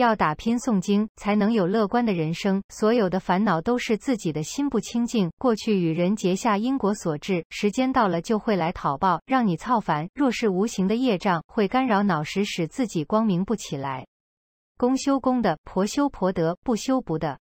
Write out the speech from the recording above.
要打拼诵经，才能有乐观的人生。所有的烦恼都是自己的心不清净，过去与人结下因果所致，时间到了就会来讨报，让你操烦。若是无形的业障，会干扰脑时，使自己光明不起来。公修公的，婆修婆得，不修不的。